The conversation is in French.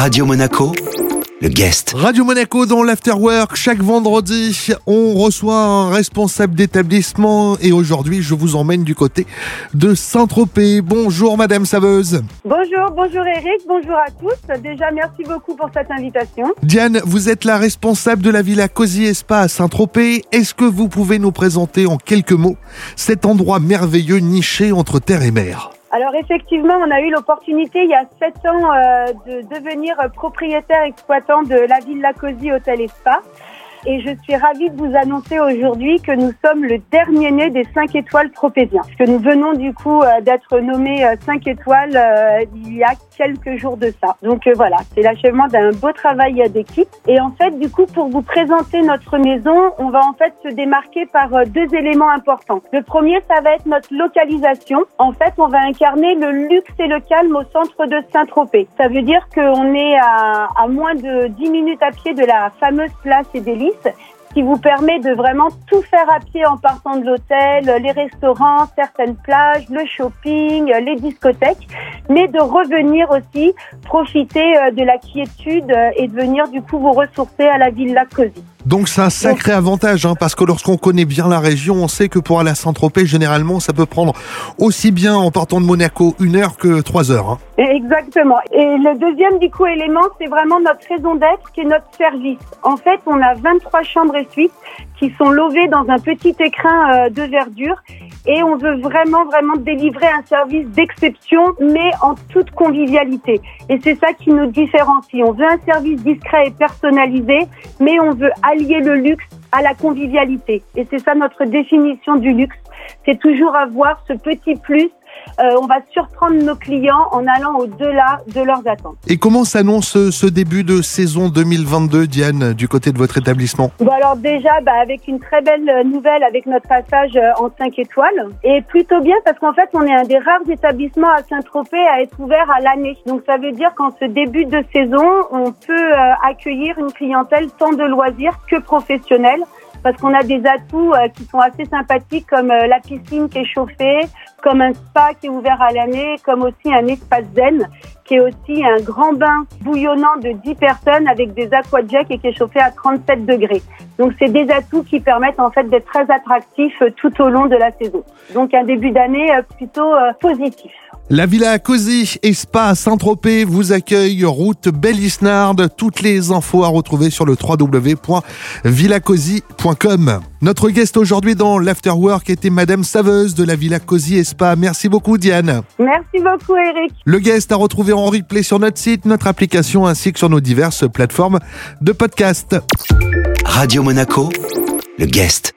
Radio Monaco, le guest. Radio Monaco dans l'Afterwork, chaque vendredi, on reçoit un responsable d'établissement et aujourd'hui, je vous emmène du côté de Saint-Tropez. Bonjour Madame Saveuse. Bonjour, bonjour Eric, bonjour à tous. Déjà, merci beaucoup pour cette invitation. Diane, vous êtes la responsable de la Villa Cosy Espa à Saint-Tropez. Est-ce que vous pouvez nous présenter en quelques mots cet endroit merveilleux niché entre terre et mer? Alors effectivement, on a eu l'opportunité il y a sept ans euh, de devenir propriétaire exploitant de la Villa Cosy Hôtel et Spa. Et je suis ravie de vous annoncer aujourd'hui que nous sommes le dernier né des 5 étoiles tropéziens. Que nous venons du coup euh, d'être nommés 5 étoiles euh, il y a quelques jours de ça. Donc euh, voilà, c'est l'achèvement d'un beau travail d'équipe. Et en fait, du coup, pour vous présenter notre maison, on va en fait se démarquer par deux éléments importants. Le premier, ça va être notre localisation. En fait, on va incarner le luxe et le calme au centre de Saint-Tropez. Ça veut dire qu'on est à, à moins de 10 minutes à pied de la fameuse place et des qui vous permet de vraiment tout faire à pied en partant de l'hôtel, les restaurants, certaines plages, le shopping, les discothèques, mais de revenir aussi profiter euh, de la quiétude euh, et de venir du coup vous ressourcer à la Villa Cosy. Donc c'est un sacré avantage, hein, parce que lorsqu'on connaît bien la région, on sait que pour aller à Saint-Tropez, généralement, ça peut prendre aussi bien en partant de Monaco une heure que trois heures. Hein. Exactement. Et le deuxième du coup élément, c'est vraiment notre raison d'être, qui est notre service. En fait, on a 23 chambres qui sont lovées dans un petit écrin euh, de verdure et on veut vraiment, vraiment délivrer un service d'exception, mais en toute convivialité. Et c'est ça qui nous différencie. On veut un service discret et personnalisé, mais on veut allier le luxe à la convivialité. Et c'est ça notre définition du luxe. C'est toujours avoir ce petit plus euh, on va surprendre nos clients en allant au-delà de leurs attentes. Et comment s'annonce ce début de saison 2022, Diane, du côté de votre établissement? Bon Alors déjà, bah, avec une très belle nouvelle avec notre passage euh, en 5 étoiles. Et plutôt bien parce qu'en fait, on est un des rares établissements à Saint-Tropez à être ouvert à l'année. Donc ça veut dire qu'en ce début de saison, on peut euh, accueillir une clientèle tant de loisirs que professionnelle parce qu'on a des atouts qui sont assez sympathiques comme la piscine qui est chauffée, comme un spa qui est ouvert à l'année, comme aussi un espace zen qui est aussi un grand bain bouillonnant de 10 personnes avec des aquajets et qui est chauffé à 37 degrés. Donc c'est des atouts qui permettent en fait d'être très attractifs tout au long de la saison. Donc un début d'année euh, plutôt euh, positif. La Villa Cosy et Spa Saint-Tropez vous accueille route Bellisnard. Toutes les infos à retrouver sur le www.villacosy.com. Notre guest aujourd'hui dans l'Afterwork était Madame Saveuse de la Villa Cosy et Spa. Merci beaucoup Diane. Merci beaucoup Eric. Le guest à retrouver en replay sur notre site, notre application ainsi que sur nos diverses plateformes de podcast. Radio Monaco, le guest.